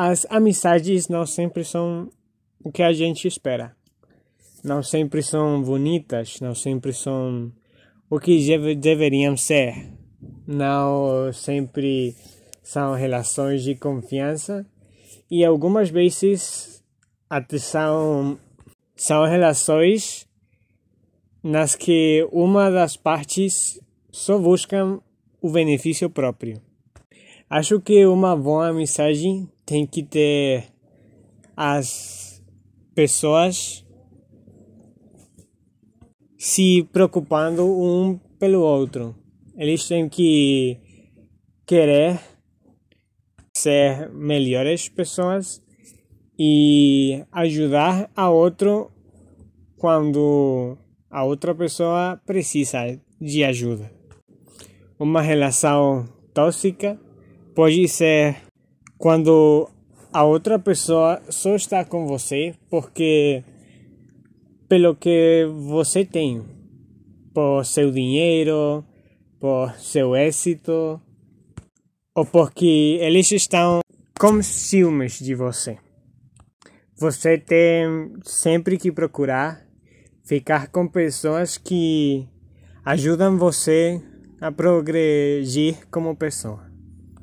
as amizades não sempre são o que a gente espera. Não sempre são bonitas, não sempre são o que deve, deveriam ser. Não sempre são relações de confiança e algumas vezes até são, são relações nas que uma das partes só busca o benefício próprio. Acho que uma boa mensagem tem que ter as pessoas se preocupando um pelo outro. Eles têm que querer ser melhores pessoas e ajudar a outro quando a outra pessoa precisa de ajuda. Uma relação tóxica pode ser quando a outra pessoa só está com você porque pelo que você tem, por seu dinheiro, por seu êxito, ou porque eles estão com ciúmes de você. Você tem sempre que procurar ficar com pessoas que ajudam você a progredir como pessoa.